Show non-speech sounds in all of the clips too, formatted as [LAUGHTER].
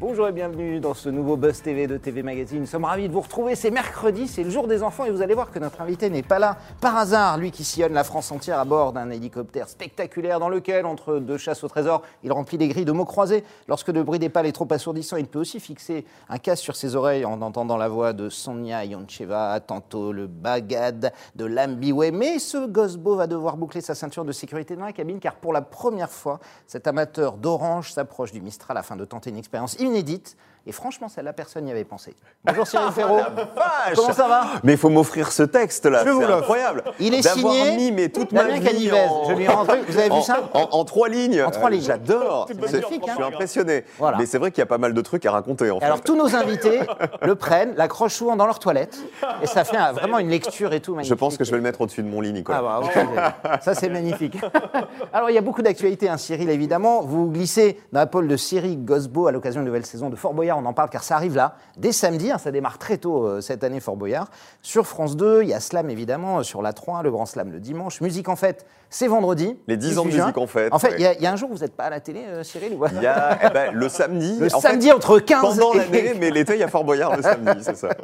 Bonjour et bienvenue dans ce nouveau Buzz TV de TV Magazine. Nous sommes ravis de vous retrouver. C'est mercredi, c'est le jour des enfants et vous allez voir que notre invité n'est pas là par hasard. Lui qui sillonne la France entière à bord d'un hélicoptère spectaculaire dans lequel, entre deux chasses au trésor, il remplit des grilles de mots croisés. Lorsque le bruit des pales est trop assourdissant, il peut aussi fixer un casque sur ses oreilles en entendant la voix de Sonia Yoncheva, tantôt le Bagad de Lambiwe. Mais ce Gosbo va devoir boucler sa ceinture de sécurité dans la cabine car pour la première fois, cet amateur d'orange s'approche du Mistral afin de tenter une expérience inédite. Et franchement, celle-là, personne n'y avait pensé. Bonjour Cyril [LAUGHS] Ferraud. Vache Comment ça va? Mais il faut m'offrir ce texte là, Je vous c'est incroyable. Il est signé mis mais toute ma vie Canivez. en- Je lui ai rentré. Vous avez vu en, ça? en- en trois lignes. En trois lignes. J'adore. Je hein. suis impressionné. Voilà. Mais c'est vrai qu'il y a pas mal de trucs à raconter en fait. alors tous nos invités [LAUGHS] le prennent, l'accrochent souvent dans leur toilette, et ça fait un- vraiment une lecture et tout magnifique. je pense que je vais le mettre au-dessus de mon lit, Nicolas. Ah bah, ok. ça c'est magnifique. [LAUGHS] Alors il y a beaucoup d'actualités, hein, Cyril évidemment. Vous glissez dans la pôle de Cyril Gosbo à l'occasion de la nouvelle saison de Fort Boyard, on en parle car ça arrive là, dès samedi, hein, ça démarre très tôt euh, cette année Fort Boyard. Sur France 2, il y a Slam évidemment, euh, sur la 3, le Grand Slam le dimanche. Musique en fête, c'est vendredi. Les 10 ans de 18 juin. Musique en Fête, En fait, ouais. il y a- il y, a un jour où vous n'êtes pas à la télé, euh, Cyril ou... Il y a eh ben, le samedi. Le en fait, samedi entre 15 Pendant et- l'année, [LAUGHS] mais l'été, il y a Fort Boyard le samedi, c'est ça. [LAUGHS]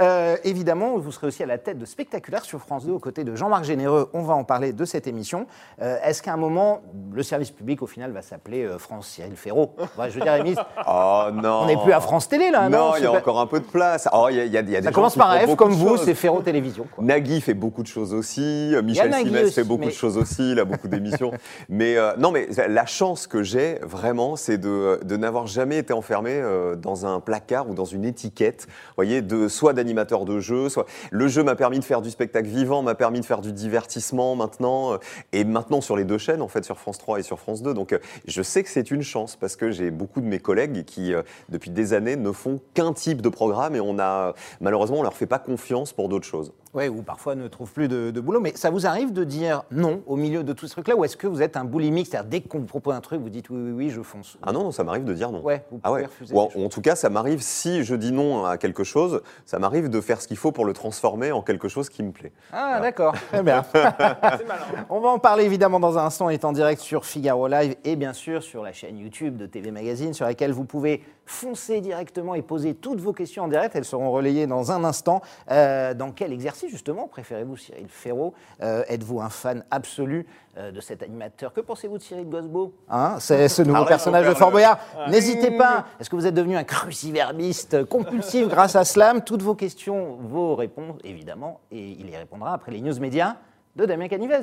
Euh, évidemment, vous serez aussi à la tête de Spectaculaire sur France 2 aux côtés de Jean-Marc Généreux. On va en parler de cette émission. Euh, Est-ce qu'à un moment, le service public, au final, va s'appeler France Cyril Ferraud? Ouais, Je veux dire, Rémi, [LAUGHS] Oh non. on n'est plus à France Télé, là. Non, il y a pas- encore un peu de place. Oh, il y a, il y a- il y a des Ça commence par F, comme vous, c'est Ferraud Télévision. quoi. Nagui fait beaucoup de choses aussi, Michel Simès fait beaucoup de choses aussi, il a beaucoup d'émissions. [LAUGHS] mais euh, non, mais la chance que j'ai vraiment, c'est de, de n'avoir jamais été enfermé euh, dans un placard ou dans une étiquette, vous voyez, de soit d'animateur de jeu, soit le jeu m'a permis de faire du spectacle vivant, m'a permis de faire du divertissement maintenant, euh, et maintenant sur les deux chaînes en fait, sur France 3 et sur France 2. Donc je sais que c'est une chance parce que j'ai beaucoup de mes collègues qui depuis des années ne font qu'un type de programme et on a malheureusement on leur fait pas confiance pour d'autres choses. Ouais, ou parfois ne trouve plus de, de boulot. Mais ça vous arrive de dire non au milieu de tout ce truc-là Ou est-ce que vous êtes un boulimique? C'est-à-dire, dès qu'on vous propose un truc, vous dites oui, oui, oui, je fonce. Ah non, non, ça m'arrive de dire non. Ouais, vous Ah ouais. refuser Ou en, tout cas, ça m'arrive si je dis non à quelque chose, ça m'arrive de faire ce qu'il faut pour le transformer en quelque chose qui me plaît. Ah, d'accord. Très [LAUGHS] bien. [LAUGHS] On va en parler évidemment dans un instant. On est en direct sur Figaro Live et bien sûr sur la chaîne YouTube de TV Magazine sur laquelle vous pouvez foncer directement et poser toutes vos questions en direct. Elles seront relayées dans un instant. Euh, dans quel exercice justement préférez-vous Cyril Ferraud? Euh, Êtes-vous un fan absolu euh, de cet animateur? Que pensez-vous de Cyril Gosbo hein? C'est [LAUGHS] ce nouveau Arrête, personnage de Fort Boyard. N'hésitez pas. Est-ce que vous êtes devenu un cruciverbiste compulsif [LAUGHS] grâce à Slam? Toutes vos questions, vos réponses, évidemment, et il y répondra après les news médias de Damien Canivez.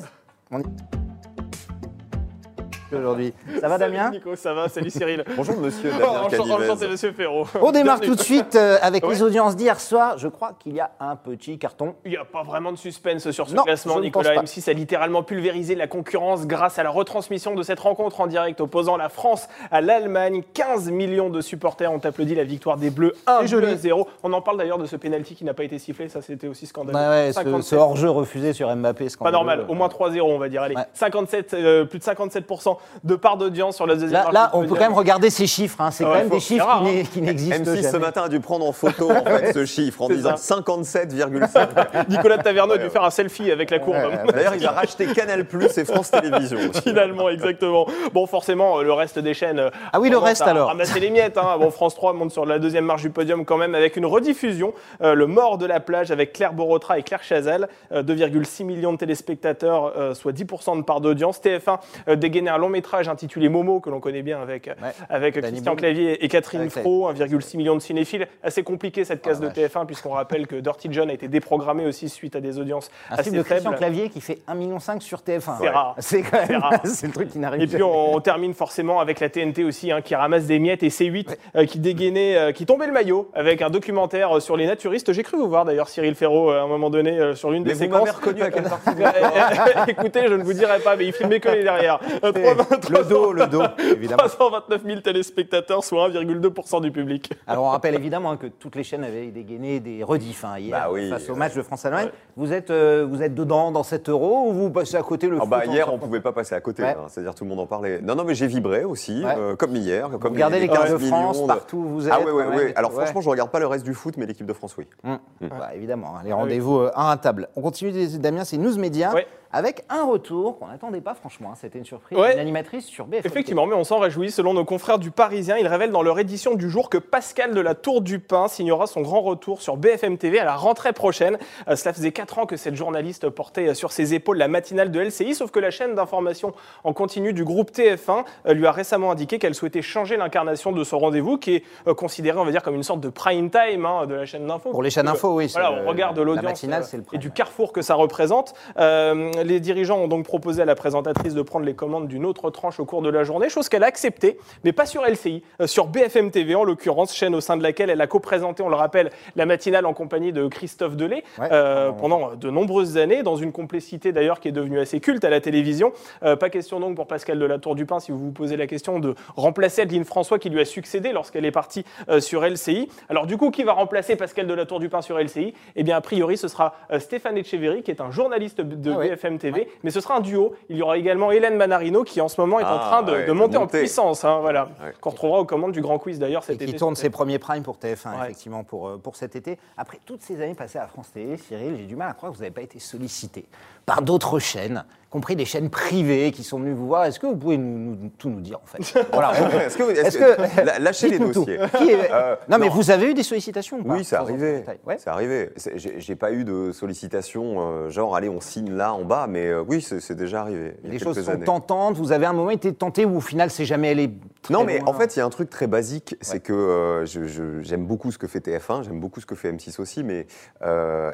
On y- Aujourd'hui. Ça va, Damien Salut Nico, ça va Salut Cyril. [LAUGHS] Bonjour monsieur Oh, Damien enchanté, enchanté, monsieur Ferraud. On démarre Bienvenue. tout de suite euh, avec Ouais. les audiences d'hier soir. Je crois qu'il y a un petit carton. Il n'y a pas vraiment de suspense sur ce Non, classement. Nicolas pense pas. M6 a littéralement pulvérisé la concurrence grâce à la retransmission de cette rencontre en direct opposant la France à l'Allemagne. 15 millions de supporters ont applaudi la victoire des Bleus 1 C'est joli. 0 On en parle d'ailleurs de ce penalty qui n'a pas été sifflé. Ça, c'était aussi scandaleux. Ouais, ce, 57. ce hors-jeu refusé sur Mbappé. Pas scandaleux. normal, au moins 3-0 on va dire. Allez, Ouais. 57, euh, plus de 57% de part d'audience sur la deuxième Là, marche là, on peut quand même regarder ces chiffres. hein. C'est Ouais, quand même des chiffres rare, qui hein. qui n'existent M6 ce matin a dû prendre en photo en [LAUGHS] fait, ce chiffre en disant ça. 57,5. [LAUGHS] Nicolas Taverneau a dû faire un selfie avec la courbe. D'ailleurs, il a racheté Canal Plus et France Télévisions. aussi. Finalement, exactement. Bon, forcément, euh, le reste des chaînes. euh, Ah oui, le reste, alors. Ramasser les miettes. Hein. Bon, France 3 monte sur la deuxième marche du podium quand même avec une rediffusion. euh, le mort de la plage avec Claire Borotra et Claire Chazal. euh, 2,6 millions de téléspectateurs, euh, soit 10% de part d'audience. TF1 euh, dégainé un long métrage intitulé Momo, que l'on connaît bien avec, Ouais. avec Christian. Clavier et Catherine Fro. 1,6 million de cinéphiles. Assez compliqué cette case Ah, de TF1, puisqu'on rappelle que Dirty John a été déprogrammé aussi suite à des audiences Un assez film de Christian faibles. Clavier qui fait 1,5 million sur TF1. C'est rare. C'est quand même rare. [LAUGHS] c'est le truc qui n'arrive Et puis on, on termine forcément avec la TNT aussi, hein, qui ramasse des miettes et C8 euh, qui dégainait, euh, qui tombait le maillot avec un documentaire euh, sur les naturistes. J'ai cru vous voir d'ailleurs Cyril Ferraud à un moment donné sur l'une des séquences. reconnu à quelle partie [LAUGHS] [LAUGHS] Écoutez, je ne vous dirai pas, mais il filmait que les derrière. 320 Le dos, le dos, évidemment. 329 000 téléspectateurs, soit 1,2% du public. Alors on rappelle évidemment que toutes les chaînes avaient dégainé des rediffs hein, hier Bah oui, face au ouais. match de France-Allemagne. Vous, êtes, euh, vous êtes dedans dans cet euro ou vous passez à côté le Ah foot bah, hier, on pouvait pas passer à côté. Ouais. hein. C'est-à-dire tout le monde en parlait. Non, non, mais j'ai vibré aussi, Ouais. euh, comme hier. Comme Vous regardez les cartes de 15 France de- partout où vous êtes Ah ouais, ouais, quand même, ouais. et Alors ouais. franchement, je regarde pas le reste du foot, mais l'équipe de France, oui. Hum. Bah, évidemment, hein, les rendez-vous euh, à un table. On continue, Damien, c'est News Média. Avec un retour qu'on n'attendait pas franchement. hein. C'était une surprise. Ouais. Une animatrice sur BFM. Effectivement, mais on s'en réjouit. Selon nos confrères du Parisien, il révèle dans leur édition du jour que Pascal de la Tour du Pin signera son grand retour sur BFM TV à la rentrée prochaine. Euh, cela faisait 4 ans que cette journaliste portait sur ses épaules la matinale de LCI, sauf que la chaîne d'information en continu du groupe TF1 euh, lui a récemment indiqué qu'elle souhaitait changer l'incarnation de son rendez-vous, qui est euh, considéré, on va dire, comme une sorte de prime time hein, de la chaîne d'info. Pour les chaînes Parce que, info, oui, Voilà, le- on regarde la l'audience matinale, euh, c'est le et du carrefour que ça représente. Euh, les dirigeants ont donc proposé à la présentatrice de prendre les commandes d'une autre tranche au cours de la journée, chose qu'elle a acceptée, mais pas sur LCI, euh, sur BFM TV en l'occurrence, chaîne au sein de laquelle elle a co-présenté, on le rappelle, la matinale en compagnie de Christophe Delay Ouais, euh, pendant de nombreuses années, dans une complicité d'ailleurs qui est devenue assez culte à la télévision. Euh, pas question donc pour Pascal de la Tour du Pin, si vous vous posez la question, de remplacer Adeline François qui lui a succédé lorsqu'elle est partie euh, sur LCI. Alors du coup, qui va remplacer Pascal de la Tour du Pin sur LCI Eh bien, a priori, ce sera Stéphane Echeverry, qui est un journaliste de Ah ouais. BFM TV, mais ce sera un duo. Il y aura également Hélène Manarino, qui en ce moment est en Ah, train de, ouais, de monter en monter. puissance, hein, voilà, Ouais. qu'on retrouvera aux commandes du Grand Quiz d'ailleurs Et cet qui été. tourne ses premiers primes pour TF1, Ouais. effectivement, pour, euh, pour cet été. Après toutes ces années passées à France Télé, Cyril, j'ai du mal à croire que vous n'avez pas été sollicité par d'autres chaînes, compris des chaînes privées qui sont venues vous voir. Est-ce que vous pouvez nous, nous- tout nous dire, en fait [LAUGHS] Voilà. Est-ce que, est-ce Est-ce que- que- la- lâchez les dossiers. Est- Euh, non, mais vous avez eu des sollicitations ou pas Oui, c'est arrivé. Ouais. C'est arrivé. C'est- J'ai j'ai pas eu de sollicitation, euh, genre, allez, on signe là en bas, mais euh, oui, c'est c'est déjà arrivé. il y Les choses sont années. tentantes. Vous avez un moment été tenté où au final, c'est jamais allé. très Non, mais loin en fait, il y a un truc très basique, Ouais. c'est que je- je- j'aime beaucoup ce que fait TF1, j'aime beaucoup ce que fait M6 aussi, mais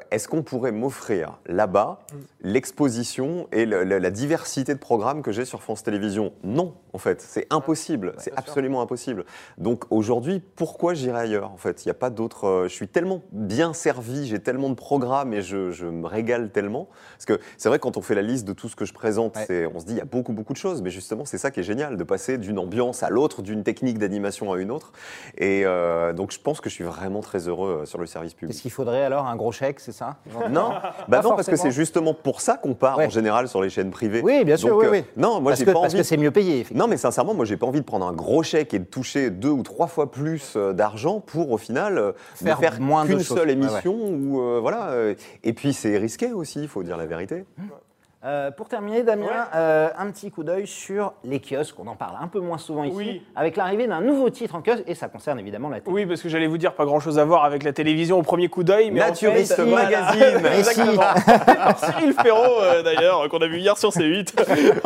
est-ce qu'on pourrait m'offrir là-bas l'exposition et le- la diversité de programmes que j'ai sur France Télévisions. Non, en fait, c'est impossible, c'est absolument impossible. Donc aujourd'hui, pourquoi j'irai ailleurs En fait, il n'y a pas d'autre. euh, je suis tellement bien servi, j'ai tellement de programmes et je, je me régale tellement. Parce que c'est vrai, quand on fait la liste de tout ce que je présente, Ouais. on se dit il y a beaucoup, beaucoup de choses, mais justement, c'est ça qui est génial, de passer d'une ambiance à l'autre, d'une technique d'animation à une autre. Et euh, donc, je pense que je suis vraiment très heureux euh, sur le service public. Qu'est-ce qu'il faudrait alors Un gros chèque, c'est ça? [LAUGHS] Non, bah non, parce que c'est justement pour ça qu'on part Ouais. en général sur les chaînes privées. Oui, bien sûr, Donc, oui, euh. Non, moi j'ai que pas parce envie. que c'est mieux payé, effectivement. Non, mais sincèrement, moi, j'ai pas envie de prendre un gros chèque et de toucher deux ou trois fois plus euh, d'argent pour, au final, euh, Faire faire moins qu'une seule ouais. émission. Ou euh, voilà. Et puis, c'est risqué aussi, il faut dire la vérité. Euh, pour terminer, Damien, Ouais. euh, un petit coup d'œil sur les kiosques. On en parle un peu moins souvent ici, Oui. avec l'arrivée d'un nouveau titre en kiosque, et ça concerne évidemment la télé. Oui, parce que j'allais vous dire, pas grand-chose à voir avec la télévision au premier coup d'œil. mais en Naturiste fait, voilà. Magazine. Si. [LAUGHS] Exactement. Par [LAUGHS] Cyril Ferraud, euh, d'ailleurs, qu'on a vu hier sur C8.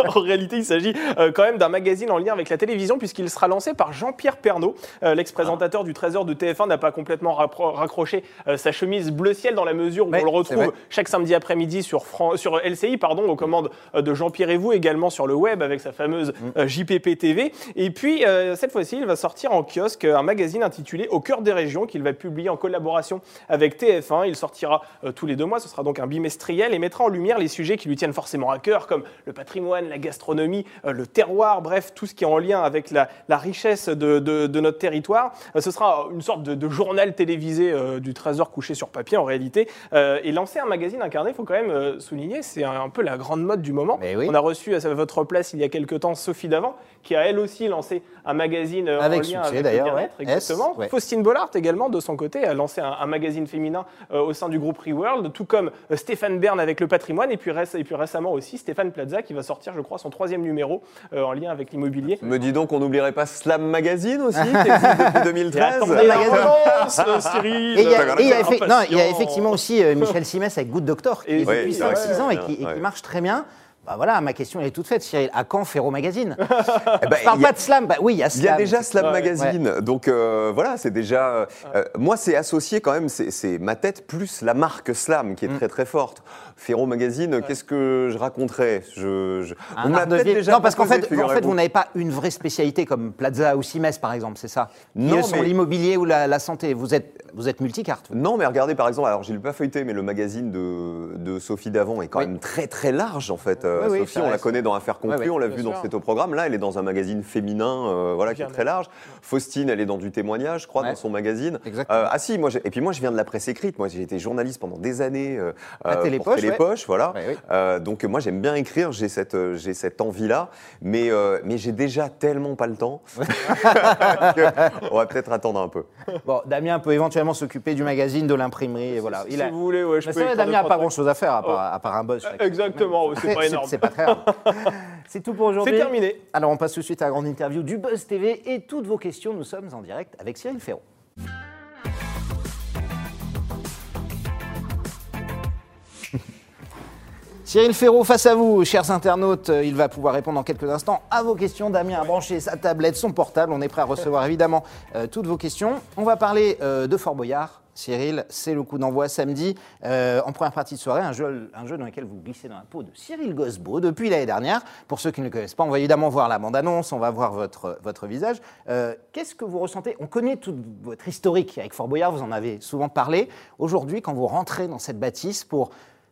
[LAUGHS] en réalité, il s'agit euh, quand même d'un magazine en lien avec la télévision, puisqu'il sera lancé par Jean-Pierre Pernaud. Euh, L'ex-présentateur du Trésor de TF1 n'a pas complètement raccroché euh, sa chemise bleu ciel dans la mesure où on le retrouve chaque samedi après-midi sur, Fran- sur LCI, pardon, aux commandes euh, de Jean-Pierre et vous, également sur le web avec sa fameuse euh, JPP TV. Et puis, euh, cette fois-ci, il va sortir en kiosque un magazine intitulé Au cœur des régions qu'il va publier en collaboration avec TF1. Il sortira tous les deux mois, ce sera donc un bimestriel et mettra en lumière les sujets qui lui tiennent forcément à cœur, comme le patrimoine, la gastronomie, le terroir, bref, tout ce qui est en lien avec la, la richesse de, de- de notre territoire. Ce sera une sorte de, de journal télévisé euh, du Trésor couché sur papier en réalité. Euh, et lancer un magazine incarné, il faut quand même souligner, c'est un, un peu la grande mode du moment. Mais oui. On a reçu à sa- votre place il y a quelques temps Sophie Davant, qui a elle aussi lancé un magazine euh, Avec en lien succès, avec le d'ailleurs, bien-être, ouais. exactement. S, ouais. Faustine Bollard également, de son côté, a lancé un, un magazine féminin euh, au sein du groupe Reworld, tout comme euh, Stéphane Bern avec le patrimoine, et puis, réc- et puis récemment aussi Stéphane Plaza qui va sortir, je crois, son troisième numéro euh, en lien avec l'immobilier. Me dis donc, on n'oublierait pas Slam Magazine aussi, qui existe [LAUGHS] depuis Et 2013. attendez la magazine. relance, euh, Cyril Et il y a, effectivement aussi euh, Michel Simès avec Good Doctor, qui Et- est depuis c'est vrai. 5-6 ans et qui, et qui Ouais. marche très bien. Bah voilà, ma question elle est toute faite, Cyril. À quand Ferro Magazine [LAUGHS] Eh ben, Je parle il y a- pas de slam. Bah oui, il y a Il y a slam. déjà Slam Ouais, Magazine, donc euh, voilà, c'est déjà. euh, moi, c'est associé quand même, c'est c'est ma tête plus la marque Slam qui est Mm. très très forte. Ferro Magazine, qu'est-ce que je raconterais? Je, je- Un On m'a peut-être déjà Non, parce qu'en fait, en fait, vous n'avez pas une vraie spécialité comme Plaza ou Simès, par exemple, c'est ça? Qui Non, eux, sont mais- l'immobilier ou la, la santé. Vous êtes, vous êtes multicarte. vous. Non, mais regardez par exemple, alors je l'ai pas feuilleté, mais le magazine de, de Sophie Davant est quand Oui. même très très large en fait. Euh, Oui, oui, Sophie, ça on la reste. connaît dans Affaires conclues, on l'a bien vu dans sûr. C'est au programme. Là, elle est dans un magazine féminin, euh, voilà, qui est Bien très large. Faustine, elle est dans du témoignage, je crois, Ouais. dans son magazine. Exactement. Euh, ah si, moi, j'ai- et puis moi, je viens de la presse écrite. Moi, j'ai été journaliste pendant des années euh, euh, pour Télépoche, Télépoche, voilà. Ouais, oui. Euh, donc moi, j'aime bien écrire. J'ai cette, euh, j'ai cette envie-là, mais euh, mais j'ai déjà tellement pas le temps. [LAUGHS] on va peut-être attendre un peu. Bon, Damien peut éventuellement s'occuper du magazine, de l'imprimerie, et voilà. Si Il a- vous voulez, ouais, je Mais peux vrai, Damien n'a pas trois grand chose à faire à part, Oh. à part un buzz. chaque Exactement, c'est pas énorme. C'est pas très grave. [LAUGHS] C'est tout pour aujourd'hui. C'est terminé. Alors on passe tout de suite à la grande interview du Buzz TV et toutes vos questions. Nous sommes en direct avec Cyril Ferraud. Cyril Ferraud, face à vous, chers internautes, euh, il va pouvoir répondre dans quelques instants à vos questions. Damien a branché sa tablette, son portable. On est prêt à recevoir [LAUGHS] évidemment euh, toutes vos questions. On va parler euh, de Fort Boyard. Cyril, c'est le coup d'envoi samedi. Euh, en première partie de soirée, un jeu, un jeu dans lequel vous glissez dans la peau de Cyril Gosbeau depuis l'année dernière. Pour ceux qui ne le connaissent pas, on va évidemment voir la bande-annonce, on va voir votre, votre visage. Euh, Qu'est-ce que vous ressentez? On connaît toute votre historique avec Fort Boyard, vous en avez souvent parlé. Aujourd'hui, quand vous rentrez dans cette bâtisse pour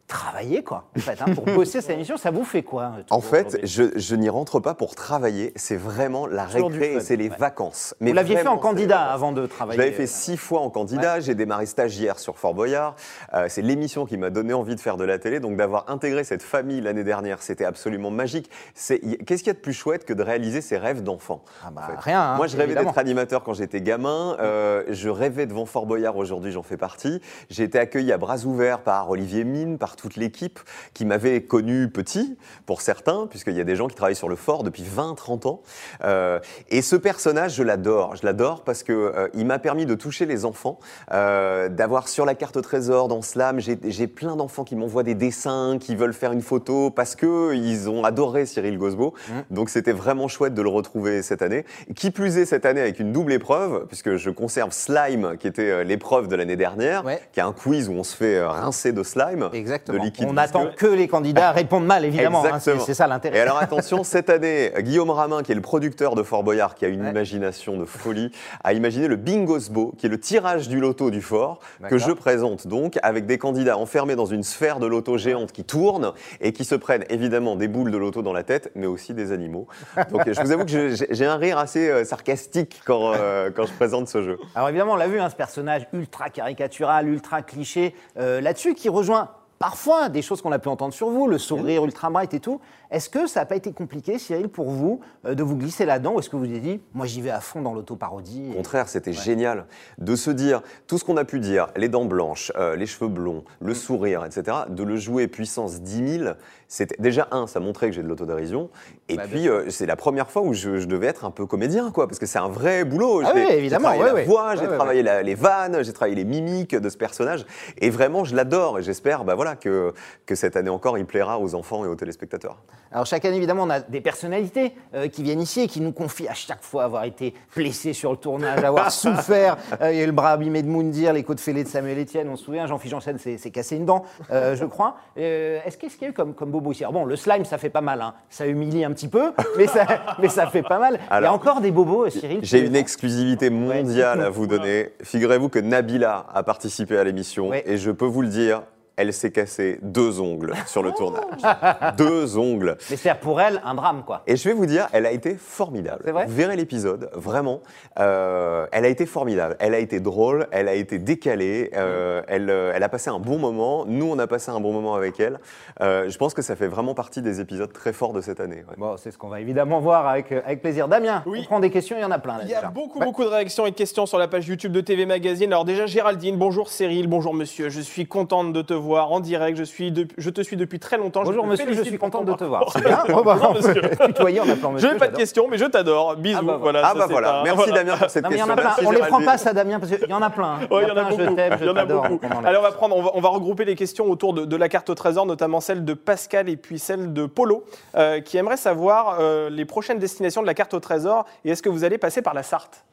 travailler, quoi, en fait, hein, pour bosser [LAUGHS] cette émission, ça vous fait quoi euh, En fait, je, je n'y rentre pas pour travailler, c'est vraiment la récré et c'est les ouais. vacances. Vous l'aviez fait en candidat avant de Je travailler. l'avais fait euh, six fois en candidat, j'ai démarré stagiaire sur Fort Boyard. Euh, c'est l'émission qui m'a donné envie de faire de la télé, donc d'avoir intégré cette famille l'année dernière, c'était absolument magique. Qu'est-ce qu'il y a de plus chouette que de réaliser ses rêves d'enfant Ah bah, en fait? rien, hein, Moi, je rêvais d'être animateur quand j'étais gamin. Euh, je rêvais devant Fort Boyard. Aujourd'hui, j'en fais partie. J'ai été accueilli à bras ouverts par Olivier Mine, par toute l'équipe qui m'avait connu petit, pour certains, puisqu'il y a des gens qui travaillent sur le fort depuis 20, 30 ans. Euh, et ce personnage, je l'adore. Je l'adore parce que euh, il m'a permis de toucher les enfants, euh, d'avoir sur la carte trésor dans Slam, j'ai plein d'enfants qui m'envoient des dessins, qui veulent faire une photo parce que ils ont adoré Cyril Gosbeau. Donc c'était vraiment chouette de le retrouver cette année. Qui plus est cette année avec une double épreuve, puisque je conserve Slime, qui était l'épreuve de l'année dernière, Ouais. qui est un quiz où on se fait rincer de slime, Exactement. De liquide On n'attend que les candidats [LAUGHS] répondent mal, évidemment. hein, c'est Exactement. c'est ça Et l'intérêt. alors attention, [LAUGHS] cette année, Guillaume Ramin, qui est le producteur de Fort Boyard, qui a une Ouais. imagination de folie, a imaginé le Bingosbo, qui est le tirage du loto du fort, que je présente donc avec des candidats enfermés dans une sphère de loto géante qui tourne et qui se prennent évidemment des boules de loto dans la tête, mais aussi des animaux. Donc je vous avoue que j'ai un rire assez euh, sarcastique quand, euh, [LAUGHS] quand je présente ce jeu. Alors évidemment, on l'a vu, hein, ce personnage ultra caricatural, ultra cliché, euh, là-dessus, qui rejoint parfois des choses qu'on a pu entendre sur vous, le sourire ultra bright et tout. Est-ce que ça n'a pas été compliqué, Cyril, pour vous, euh, de vous glisser là-dedans Ou est-ce que vous vous êtes dit, moi j'y vais à fond dans l'auto-parodie Au et- contraire, c'était génial de se dire tout ce qu'on a pu dire, les dents blanches, euh, les cheveux blonds, Mm. le sourire, etc., de le jouer puissance 10 000, c'était déjà un, ça montrait que j'ai de l'autodérision, et Bah, puis euh, c'est la première fois où je, je devais être un peu comédien, quoi, parce que c'est un vrai boulot. Ah oui, évidemment, J'ai travaillé ouais, la ouais. voix, j'ai travaillé la- les vannes, j'ai travaillé les mimiques de ce personnage, et vraiment je l'adore, et j'espère, bah voilà, que que cette année encore, il plaira aux enfants et aux téléspectateurs. Alors chaque année, évidemment, on a des personnalités euh, qui viennent ici et qui nous confient à chaque fois avoir été blessés sur le tournage, avoir [LAUGHS] souffert. Euh, Il y a eu le bras abîmé de Moundir, les côtes fêlées de Samuel Etienne, on se souvient, Jean-Philippe Janssen s'est cassé une dent, euh, [LAUGHS] je crois. Euh, Est-ce qu'est-ce qu'il y a eu comme, comme bobo ici Alors bon, le slime, ça fait pas mal, hein. ça humilie un petit peu, mais ça, [LAUGHS] mais ça fait pas mal. Il y a encore des bobos, Cyril J'ai une exclusivité mondiale à vous donner. Figurez-vous que Nabila a participé à l'émission Ouais. et je peux vous le dire, elle s'est cassé deux ongles sur le Oh. tournage. deux ongles. Mais c'est pour elle un drame, quoi. Et je vais vous dire, elle a été formidable. C'est vrai Vous verrez l'épisode, vraiment. Euh, elle a été formidable. Elle a été drôle, elle a été décalée, euh, elle, euh, elle a passé un bon moment. Nous, on a passé un bon moment avec elle. Euh, je pense que ça fait vraiment partie des épisodes très forts de cette année. ouais. Bon, c'est ce qu'on va évidemment voir avec, avec plaisir. Damien, Oui. on prend des questions, il y en a plein là Il y a déjà. beaucoup, beaucoup de réactions et de questions sur la page YouTube de TV Magazine. Alors déjà, Géraldine, bonjour Cyril, bonjour monsieur. Je suis contente de te voir en direct. Je, suis de- je te suis depuis très longtemps. Bonjour te monsieur, je suis ton de te voir. C'est bien [LAUGHS] Oh, bah, Bonjour, on peut monsieur. tutoyer en appelant Je [LAUGHS] monsieur. n'ai pas de questions, mais je t'adore. Bisous. Ah bah voilà, Ah bah c'est voilà. un- Merci voilà. [LAUGHS] Damien pour cette Non, question. Merci, On les prend pas, ça, Damien, parce qu'il y en a plein. Ouais, il y en a plein, beaucoup. Je t'aime, je t'adore. on Allez, va prendre, on va, on va regrouper les questions autour de, de la carte au trésor, notamment celle de Pascal et puis celle de Polo, euh, qui aimerait savoir euh, les prochaines destinations de la carte au trésor et est-ce que vous allez passer par la Sarthe?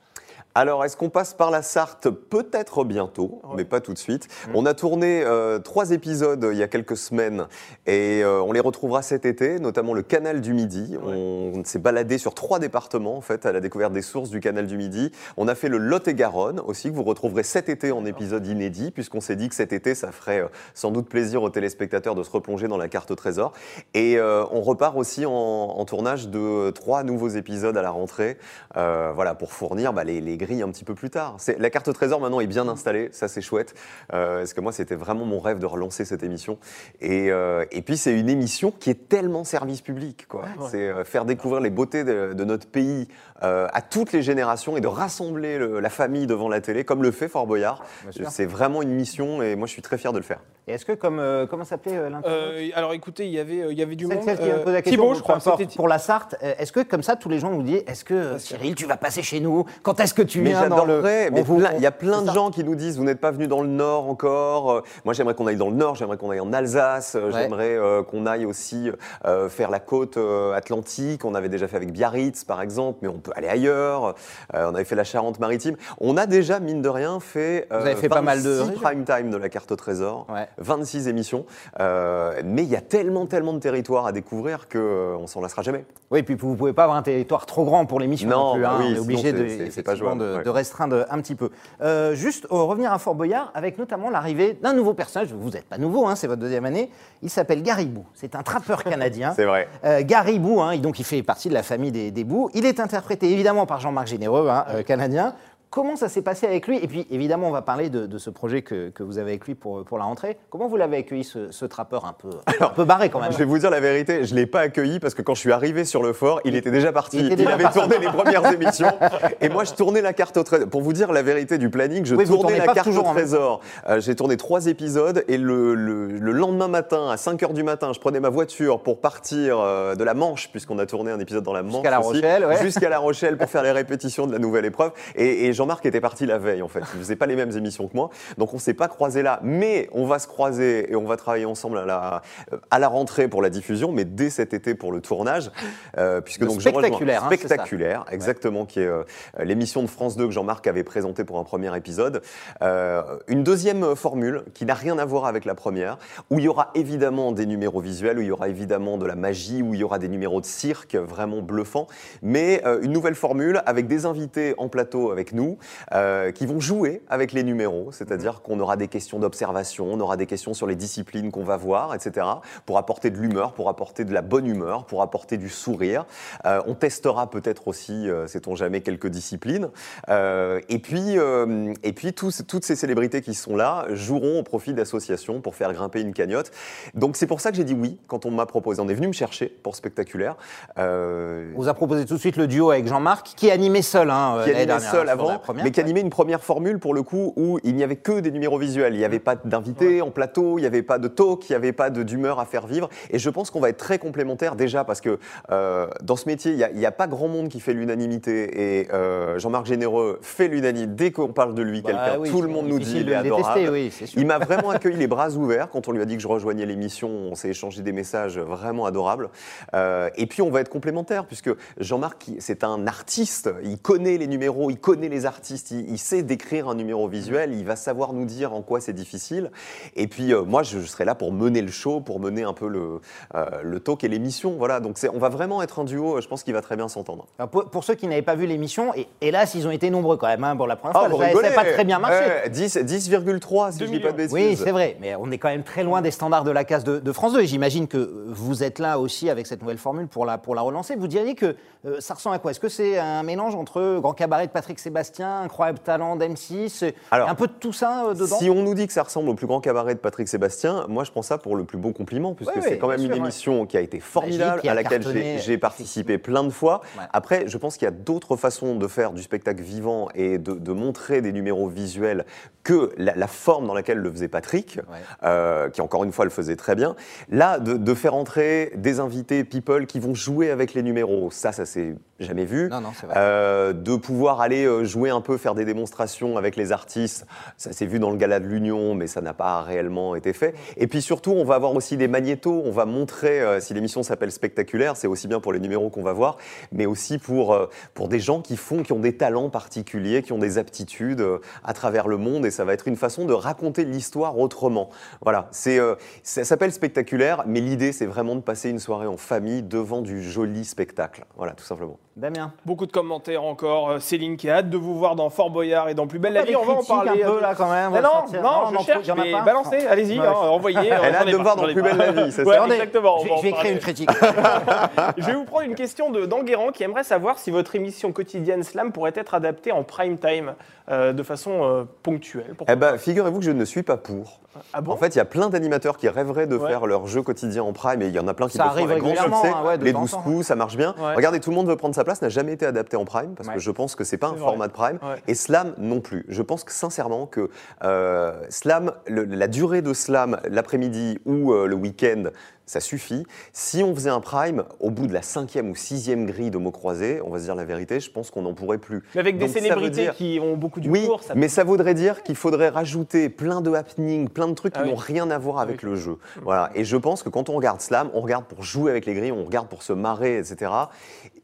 Alors, est-ce qu'on passe par la Sarthe Peut-être bientôt, mais pas tout de suite. On a tourné euh, trois épisodes il y a quelques semaines et euh, on les retrouvera cet été, notamment le canal du Midi. On s'est baladé sur trois départements, en fait, à la découverte des sources du canal du Midi. On a fait le Lot-et-Garonne aussi, que vous retrouverez cet été en épisode inédit, puisqu'on s'est dit que cet été, ça ferait euh, sans doute plaisir aux téléspectateurs de se replonger dans la carte au trésor. Et euh, on repart aussi en, en tournage de trois nouveaux épisodes à la rentrée, euh, voilà, pour fournir bah, les, les grilles un petit peu plus tard. C'est- La carte au trésor maintenant est bien installée, ça c'est chouette. Euh, parce que moi, c'était vraiment mon rêve de relancer cette émission. Et, euh, et puis, c'est une émission qui est tellement service public. quoi. C'est euh, faire découvrir les beautés de, de notre pays euh, à toutes les générations et de rassembler le- la famille devant la télé, comme le fait Fort Boyard. C'est vraiment une mission et moi, je suis très fier de le faire. Et est-ce que, comme, euh, comment s'appelait euh, l'internaute Euh, alors écoutez, il y avait, il y avait du monde. celle qui a posé la question, Thibaut, bon, je crois. pour la Sarthe, est-ce que comme ça, tous les gens nous disent, est-ce que Cyril, tu vas passer chez nous? Quand est-ce que tu Mais viens dans le... mais vous- plein- Il y a plein de ça. gens qui nous disent vous n'êtes pas venu dans le Nord encore. Moi, j'aimerais qu'on aille dans le Nord. J'aimerais qu'on aille en Alsace. Ouais. J'aimerais euh, qu'on aille aussi euh, faire la côte euh, atlantique. On avait déjà fait avec Biarritz, par exemple, mais on peut aller ailleurs. Euh, on avait fait la Charente-Maritime. On a déjà, mine de rien, fait. euh, Vous avez fait pas mal de 26 régions. prime time de la carte au trésor. Ouais. 26 émissions. Euh, mais il y a tellement, tellement de territoires à découvrir qu'on s'en lassera jamais. Oui, puis vous ne pouvez pas avoir un territoire trop grand pour l'émission non, Non, plus. hein. oui, on est obligé de, ouais. restreindre un petit peu. Juste revenir à Fort Boyard, avec notamment l'arrivée d'un nouveau personnage. Vous n'êtes pas nouveau, hein, c'est votre deuxième année. Il s'appelle Garibou. C'est un trappeur canadien. [LAUGHS] C'est vrai. Euh, Garibou, hein, donc il fait partie de la famille des, des Bous. Il est interprété évidemment par Jean-Marc Généreux, hein, euh, canadien. Comment ça s'est passé avec lui? Et puis évidemment, on va parler de, de ce projet que, que vous avez avec lui pour, pour la rentrée. Comment vous l'avez accueilli, ce, ce trappeur un peu, [LAUGHS] un peu barré quand même? Je vais vous dire la vérité, je ne l'ai pas accueilli parce que quand je suis arrivé sur le fort, il était déjà parti. Il était Il, déjà avait tourné les premières [LAUGHS] émissions. Et moi, je tournais la carte au trésor. Pour vous dire la vérité du planning, je Oui, tournais la carte au même trésor. Euh, J'ai tourné trois épisodes et le, le- le lendemain matin, à 5 h du matin, je prenais ma voiture pour partir euh, de la Manche, puisqu'on a tourné un épisode dans la Manche. Jusqu'à La Rochelle, ouais. Jusqu'à La Rochelle pour faire les répétitions de la nouvelle épreuve. Et, et Jean-Marc était parti la veille, en fait. Il faisait pas les mêmes émissions que moi. Donc on s'est pas croisés là. Mais on va se croiser et on va travailler ensemble à la, à la rentrée pour la diffusion, mais dès cet été pour le tournage. Euh, puisque Le donc je rejoins- spectaculaire, hein, spectaculaire, exactement, qui est euh, l'émission de France 2 que Jean-Marc avait présentée pour un premier épisode. Euh, une deuxième formule qui n'a rien à voir avec la première, où il y aura évidemment des numéros visuels, où il y aura évidemment de la magie, où il y aura des numéros de cirque vraiment bluffants, mais une nouvelle formule avec des invités en plateau avec nous euh, qui vont jouer avec les numéros, c'est-à-dire qu'on aura des questions d'observation, on aura des questions sur les disciplines qu'on va voir, etc., pour apporter de l'humeur, pour apporter de la bonne humeur, pour apporter du sourire. Euh, on testera peut-être aussi, euh, sait-on jamais, quelques disciplines. Euh, et puis, euh, et puis tous- toutes ces célébrités qui sont là joueront au profit d'associations pour faire grimper une cagnotte. Donc c'est pour ça que j'ai dit oui quand on m'a proposé. On est venu me chercher pour spectaculaire. Euh, On vous a proposé tout de suite le duo avec Jean-Marc, qui animait seul hein, qui animait dernière, seul la avant, première. mais qui animait une première formule pour le coup où il n'y avait que des numéros visuels. Il n'y avait pas d'invités en plateau, il n'y avait pas de talk, il n'y avait pas d'humeur à faire vivre. Et je pense qu'on va être très complémentaires déjà parce que euh, dans ce métier, il n'y a, pas grand monde qui fait l'unanimité. Et euh, Jean-Marc Généreux fait l'unanimité. Dès qu'on parle de lui, Bah quelqu'un, oui, tout le monde nous dit il est adorable. oui. Il m'a vraiment [LAUGHS] accueilli les bras ouverts quand on lui a dit que je rejoignais l'émission. On s'est échangé des messages vraiment adorables. Euh, et puis on va être complémentaires puisque Jean-Marc, c'est un artiste. Il connaît les numéros, il connaît les artistes, il, il sait décrire un numéro visuel. Il va savoir nous dire en quoi c'est difficile. Et puis euh, moi, je, je serai là pour mener le show, pour mener un peu le, euh, le talk et l'émission. Voilà. Donc on va vraiment être un duo. Je pense qu'il va très bien s'entendre. Alors, pour, pour ceux qui n'avaient pas vu l'émission, et hélas, ils ont été nombreux quand même hein, pour la première fois. vous ça n'a pas très bien marché. Eh, 10 10,3 si je dis pas de bêtises. Oui, c'est vrai, mais on est quand même très loin des standards de la case de, de France 2. Et j'imagine que vous êtes là aussi avec cette nouvelle formule pour la, pour la relancer. Vous diriez que euh, ça ressemble à quoi? Est-ce que c'est un mélange entre Grand Cabaret de Patrick Sébastien, Incroyable Talent d'M6 Alors, Un peu de tout ça euh, dedans Si on nous dit que ça ressemble au plus grand cabaret de Patrick Sébastien, moi je prends ça pour le plus beau compliment, puisque Ouais, c'est quand même une ouais. émission qui a été formidable, a à laquelle j'ai participé plein de fois. Ouais. Après, je pense qu'il y a d'autres façons de faire du spectacle vivant et de, de montrer des numéros visuels que la, la forme dans laquelle le faisait Patrick, euh, qui encore une fois le faisait très bien. Là, de, de faire entrer des invités people qui vont jouer avec les numéros, ça, ça s'est jamais vu. Non, non, c'est vrai. Euh, de pouvoir aller euh, jouer un peu, faire des démonstrations avec les artistes. Ça s'est vu dans le gala de l'Union, mais ça n'a pas réellement été fait. Et puis surtout, on va avoir aussi des magnétos. On va montrer, euh, si l'émission s'appelle spectaculaire, c'est aussi bien pour les numéros qu'on va voir, mais aussi pour, euh, pour des gens qui font, qui ont des talents particuliers, qui ont des aptitudes à travers le monde. Et ça va être une façon de raconter l'histoire autrement. Voilà, c'est, ça s'appelle spectaculaire, mais l'idée, c'est vraiment de passer une soirée en famille devant du joli spectacle. Voilà, tout simplement. Damien. Beaucoup de commentaires encore. Euh, Céline qui a hâte de vous voir dans Fort Boyard et dans Plus belle la vie. On va en parler. un peu là quand même. non, non, je cherche, mais pas balancez, allez-y, Ouais. hein, envoyez. Elle a hâte de me voir dans Plus belle la vie, c'est Ouais, ça exactement. Je va vais, en je vais écrire une critique. [LAUGHS] Je vais vous prendre une question de d'Enguerrand qui aimerait savoir si votre émission quotidienne Slam pourrait être adaptée en prime time euh, de façon euh, ponctuelle. Eh ben, figurez-vous que je ne suis pas pour. Ah bon En fait, il y a plein d'animateurs qui rêveraient de Ouais. faire leur jeu quotidien en prime, et il y en a plein qui Ça le font avec grand succès. hein, ouais, les temps en 12 temps. coups, ça marche bien. Ouais. Regardez, tout le monde veut prendre sa place, n'a jamais été adapté en prime, parce que je pense que c'est pas un vrai. format de prime. Et Slam non plus. Je pense que sincèrement que euh, Slam, le- la durée de Slam l'après-midi ou euh, le week-end, ça suffit. Si on faisait un prime, au bout de la cinquième ou sixième grille de mots croisés, on va se dire la vérité, je pense qu'on n'en pourrait plus. Mais avec des Donc, célébrités dire- qui ont beaucoup oui, d'humour, ça mais ça voudrait dire qu'il faudrait rajouter plein de happenings, plein de trucs Ah qui oui. n'ont rien à voir avec Oui. le jeu. Voilà. Et je pense que quand on regarde Slam, on regarde pour jouer avec les grilles, on regarde pour se marrer, etc.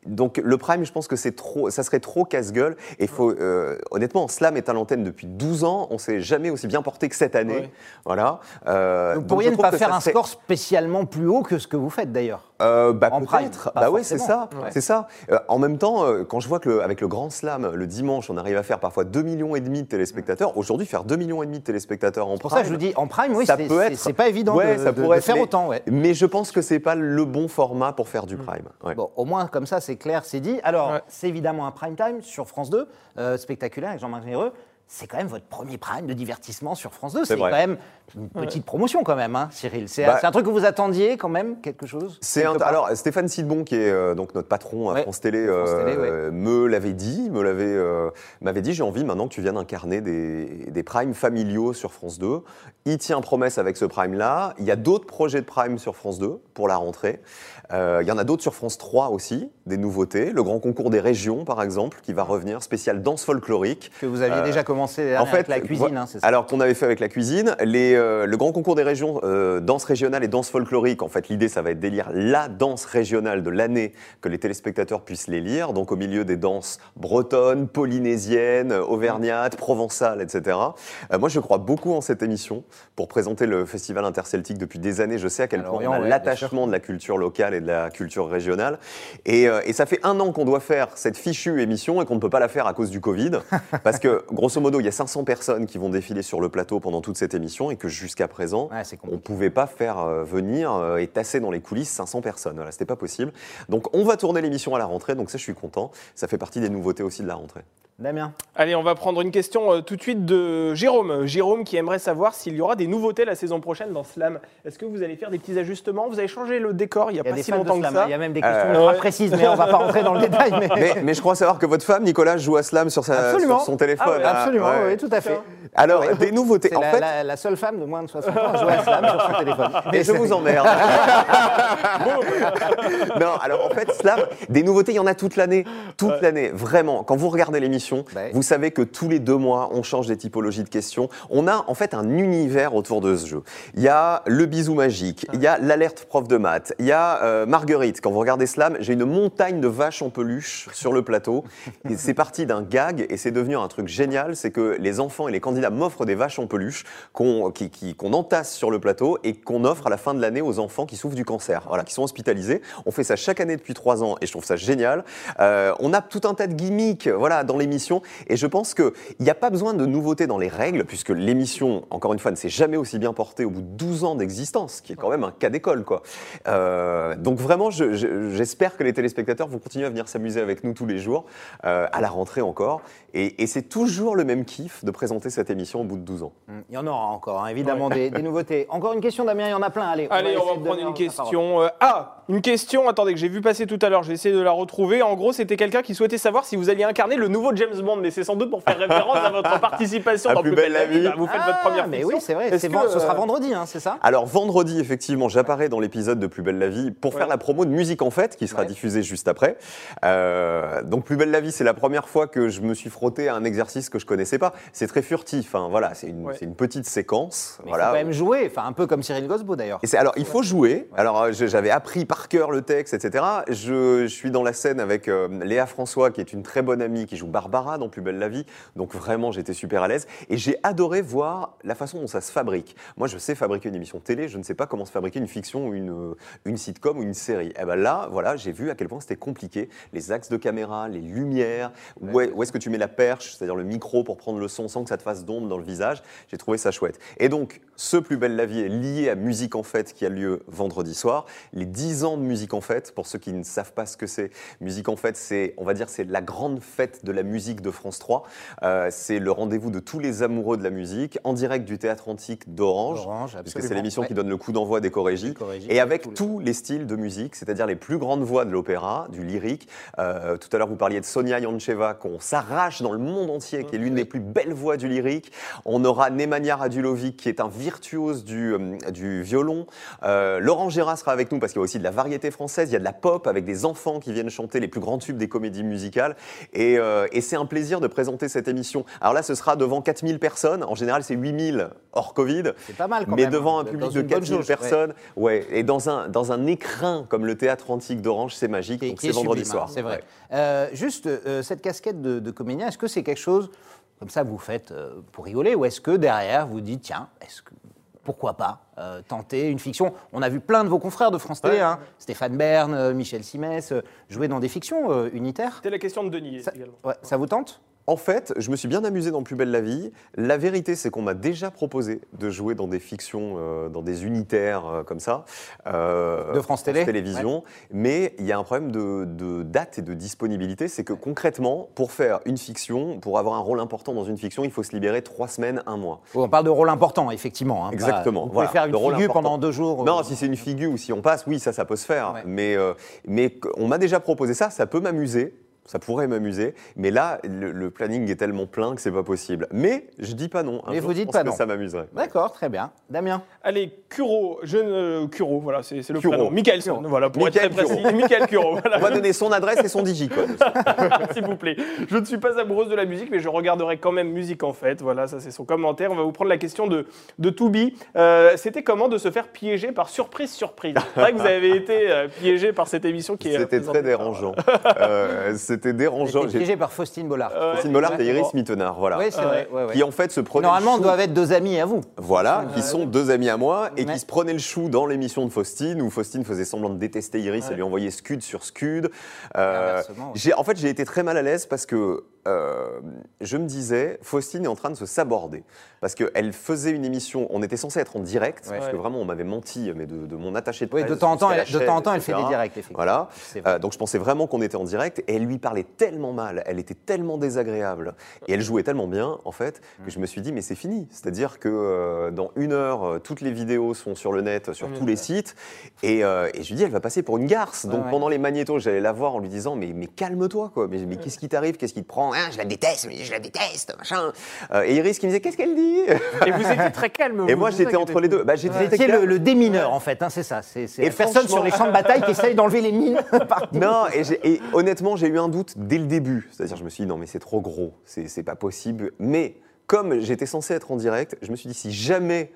Donc le Prime, je pense que c'est trop, ça serait trop casse-gueule. Et faut, euh, honnêtement, Slam est à l'antenne depuis 12 ans. On s'est jamais aussi bien porté que cette année. Voilà. Euh, Vous pourriez ne pas faire un serait- score spécialement plus haut que ce que vous faites d'ailleurs. euh, bah, En prime, Bah oui, c'est ça. Ouais. C'est ça. Euh, en même temps, quand je vois que le- avec le Grand Slam, le dimanche, on arrive à faire parfois 2 millions et demi de téléspectateurs. Aujourd'hui, faire 2 millions et demi de téléspectateurs en C'est pour prime. ça je vous dis, en prime, oui, ça peut être- c'est pas évident Ouais, de, ça de- de faire mais- autant. Ouais. Mais je pense que c'est pas le bon format pour faire du prime. Ouais. Bon, au moins, comme ça, c'est clair, c'est dit. Alors, Ouais. c'est évidemment un prime time sur France 2, euh, spectaculaire avec Jean-Marc Généreux. C'est quand même votre premier prime de divertissement sur France 2. C'est C'est quand même une petite promotion, quand même, hein, Cyril. C'est Bah, c'est un truc que vous attendiez, quand même, quelque chose C'est un- quelque alors Stéphane Sidbon qui est euh, donc notre patron à Ouais, France Télé, France euh, Télé, ouais. me l'avait dit, me l'avait euh, m'avait dit j'ai envie maintenant que tu viennes incarner des, des primes familiaux sur France 2. Il tient promesse avec ce prime là. Il y a d'autres projets de prime sur France 2 pour la rentrée. Euh, il y en a d'autres sur France 3 aussi, des nouveautés. Le grand concours des régions par exemple qui va revenir spécial danse folklorique. Que vous aviez Euh, déjà commencé En avec fait, la cuisine, hein, c'est ça alors qu'on avait fait avec la cuisine, les, euh, le grand concours des régions, euh, danse régionale et danse folklorique, en fait, l'idée, ça va être d'élire la danse régionale de l'année, que les téléspectateurs puissent les lire, donc au milieu des danses bretonnes, polynésiennes, euh, auvergnates, provençales, etc. Euh, moi, je crois beaucoup en cette émission pour présenter le festival interceltique depuis des années. Je sais à quel À point on a ouais, l'attachement de la culture locale et de la culture régionale. Et, et ça fait un an qu'on doit faire cette fichue émission et qu'on ne peut pas la faire à cause du Covid. [LAUGHS] parce que, grosso modo, il y a 500 personnes qui vont défiler sur le plateau pendant toute cette émission et que jusqu'à présent, Ouais, on ne pouvait pas faire euh, venir euh, et tasser dans les coulisses 500 personnes. Voilà, c'était pas possible. Donc, on va tourner l'émission à la rentrée. Donc, ça, je suis content. Ça fait partie des nouveautés aussi de la rentrée. Damien Allez, on va prendre une question euh, tout de suite de Jérôme. Jérôme qui aimerait savoir s'il y aura des nouveautés la saison prochaine dans Slam. Est-ce que vous allez faire des petits ajustements? Vous avez changé le décor il n'y a, a pas des si longtemps que slam, ça. hein. Il y a même des Euh, questions ouais. précises, mais on va pas rentrer dans le détail. Mais... [LAUGHS] Mais, mais je crois savoir que votre femme, Nicolas, joue à Slam sur, sa, Absolument. sur son téléphone. Ah ouais, Ah, Absolument, ouais. oui, tout à fait. Alors, des nouveautés. En la, fait, la- la seule femme de moins de 60 ans à jouer à slam sur son téléphone. [LAUGHS] et je vous emmerde. [LAUGHS] non, alors en fait, Slam, des nouveautés, il y en a toute l'année. Toute l'année, vraiment. Quand vous regardez l'émission, Ouais. vous savez que tous les deux mois, on change des typologies de questions. On a en fait un univers autour de ce jeu. Il y a le bisou magique, il y a l'alerte prof de maths, il y a euh, Marguerite. Quand vous regardez Slam, j'ai une montagne de vaches en peluche sur le plateau. [LAUGHS] C'est parti d'un gag et c'est devenu un truc génial. C'est que les enfants et les candidats m'offrent des vaches en peluche qu'on qui- qui- qu'on entasse sur le plateau et qu'on offre à la fin de l'année aux enfants qui souffrent du cancer, voilà, qui sont hospitalisés. On fait ça chaque année depuis trois ans et je trouve ça génial. Euh, on a tout un tas de gimmicks voilà, dans l'émission et je pense qu'il n'y a pas besoin de nouveautés dans les règles puisque l'émission, encore une fois, ne s'est jamais aussi bien portée au bout de 12 ans d'existence, ce qui est quand même un cas d'école. quoi. Euh, donc vraiment, je- je- j'espère que les téléspectateurs vont continuer à venir s'amuser avec nous tous les jours, euh, à la rentrée encore. Et, et c'est toujours le même kiff de présenter cette émission au bout de 12 ans. Hum, Il y en aura encore, hein, évidemment, des, des nouveautés. Encore une question, Damien, il y en a plein. Allez, Allez, on va prendre une question. Euh, ah, une question, attendez, que j'ai vu passer tout à l'heure, je vais essayer de la retrouver. En gros, c'était quelqu'un qui souhaitait savoir si vous alliez incarner le nouveau James Bond, mais c'est sans doute pour faire référence à votre [LAUGHS] participation À dans Plus Plus belle la vie. vie. Bah, Vous faites Ah, votre première mais fiction. oui, c'est vrai. Est-ce c'est que, Ce sera euh, vendredi, hein, c'est ça Alors vendredi, effectivement, j'apparais dans l'épisode de Plus belle la vie pour faire la promo de Musique en fête, qui sera Ouais. diffusée juste après. Euh, donc Plus belle la vie, c'est la première fois que je me suis frotté frotter à un exercice que je connaissais pas. C'est très furtif. hein, voilà, c'est une, Ouais. c'est une petite séquence. Mais il voilà. faut quand même jouer, enfin un peu comme Cyril Gosbo d'ailleurs. Alors, il faut jouer. Alors, euh, j'avais appris par cœur le texte, etc. Je, je suis dans la scène avec euh, Léa François, qui est une très bonne amie, qui joue Barbara dans Plus belle la vie. Donc, vraiment, j'étais super à l'aise. Et j'ai adoré voir la façon dont ça se fabrique. Moi, je sais fabriquer une émission de télé. Je ne sais pas comment se fabriquer une fiction une, euh, une sitcom ou une série. Et ben là, voilà, j'ai vu à quel point c'était compliqué. Les axes de caméra, les lumières, où est-ce que tu mets la perche, c'est-à-dire le micro pour prendre le son sans que ça te fasse d'ombre dans le visage. J'ai trouvé ça chouette. Et donc, ce Plus belle la vie est lié à Musique en fête qui a lieu vendredi soir. Les 10 ans de Musique en fête, pour ceux qui ne savent pas ce que c'est, Musique en fête, c'est, on va dire, c'est la grande fête de la musique de France 3. Euh, c'est le rendez-vous de tous les amoureux de la musique, en direct du théâtre antique d'Orange. Orange, Puisque absolument. c'est l'émission Ouais. qui donne le coup d'envoi des chorégies. Des chorégies, Et avec tous les- tous les styles de musique, c'est-à-dire les plus grandes voix de l'opéra, du lyrique. Euh, tout à l'heure, vous parliez de Sonia Yancheva, qu'on s'arrache dans le monde entier, qui est l'une des plus belles voix du lyrique. On aura Nemanja Radulovic, qui est un virtuose du, euh, du violon. Euh, Laurent Gérard sera avec nous parce qu'il y a aussi de la variété française, il y a de la pop avec des enfants qui viennent chanter les plus grands tubes des comédies musicales. Et, euh, et c'est un plaisir de présenter cette émission. Alors là, ce sera devant 4000 personnes. En général, c'est 8000 hors Covid. C'est pas mal quand Mais même, devant hein, un public de bonne 4000 jauge, ouais. personnes, ouais. et dans un, dans un écrin comme le théâtre antique d'Orange, c'est magique. C'est est vendredi sublime, hein, soir. C'est vrai. Ouais. Euh, juste, cette casquette de, de comédien, est-ce que c'est quelque chose comme ça que vous faites euh, pour rigoler ou est-ce que derrière vous dites, tiens, est-ce que. Pourquoi pas euh, tenter une fiction? On a vu plein de vos confrères de France Télé, Ouais. hein, Stéphane Bern, euh, Michel Simès, jouer dans des fictions euh, unitaires. C'était la question de Denis Ça, également. ouais, ça vous tente? En fait, je me suis bien amusé dans Plus belle la vie. La vérité, c'est qu'on m'a déjà proposé de jouer dans des fictions, euh, dans des unitaires euh, comme ça. euh, De France Télé Télévision. Mais il y a un problème de, de date et de disponibilité. C'est que concrètement, pour faire une fiction, pour avoir un rôle important dans une fiction, il faut se libérer trois semaines, un mois. On parle de rôle important, effectivement. hein, pas- Exactement, Vous pouvez voilà, faire une figure important. pendant deux jours. Non, si c'est une figure ou si on passe, oui, ça, ça peut se faire. Ouais. Mais, on m'a déjà proposé ça, ça peut m'amuser. Ça pourrait m'amuser, mais là, le, le planning est tellement plein que c'est pas possible. Mais je dis pas non. Un Mais jour, vous je dites pense pas que non. Ça m'amuserait. D'accord, très bien. Damien Allez, Curo, jeune euh, Curo, voilà, c'est c'est le Curo. prénom. Michaelson, voilà, pour Mickaël être très précis. Curo. Michael Curo, voilà. On va donner son adresse et son digicode. [LAUGHS] S'il vous plaît. Je ne suis pas amoureuse de la musique, mais je regarderai quand même musique en fait. Voilà, ça c'est son commentaire. On va vous prendre la question de, de Toubi. Euh, C'était comment de se faire piéger par surprise, surprise? C'est vrai que vous avez été euh, piégé par cette émission qui est. C'était très dérangeant. [LAUGHS] Euh, C'était J'ai dérangeant. été J'ai- piégé par Faustine Bollard. Euh, Christine Mollard et. Iris Mittenard, voilà. oui, c'est vrai. ouais, ouais. Qui en fait se prenaient Normalement, le chou. doivent être deux amis à vous. Voilà, qui sont deux amis à moi et Ouais. qui se prenaient le chou dans l'émission de Faustine où Faustine faisait semblant de détester Iris et lui envoyait scud sur scud. En fait, j'ai été très mal à l'aise parce que euh, je me disais, Faustine est en train de se saborder. Parce qu'elle faisait une émission, on était censé être en direct, Ouais. parce que vraiment on m'avait menti, mais de, de mon attaché de Oui, presse. de temps en temps, elle, de temps en temps, elle fait des directs, effectivement. Voilà. Euh, donc je pensais vraiment qu'on était en direct et elle lui parlait tellement mal, elle était tellement désagréable et elle jouait tellement bien en fait que je me suis dit mais c'est fini. C'est-à-dire que euh, dans une heure, toutes les vidéos sont sur le net, sur Oui, tous les sites et, et je lui dis elle va passer pour une garce. Donc ouais. pendant les magnétos, j'allais la voir en lui disant mais, mais calme-toi quoi. Mais, mais qu'est-ce qui t'arrive? Qu'est-ce qui te prend? Hein, Je la déteste, mais je la déteste, machin. Euh, et Iris qui me disait qu'est-ce qu'elle dit? Et vous étiez très calme. Et moi j'étais entre les deux. Bah, j'étais le, démineur, en fait, hein, c'est ça. C'est Et personne sur les champs de [LAUGHS] bataille qui essaye d'enlever les mines. [LAUGHS] partout. Non, et, honnêtement, j'ai eu un doute dès le début. C'est-à-dire, je me suis dit, non, mais c'est trop gros, c'est c'est pas possible. Mais comme j'étais censé être en direct, je me suis dit, si jamais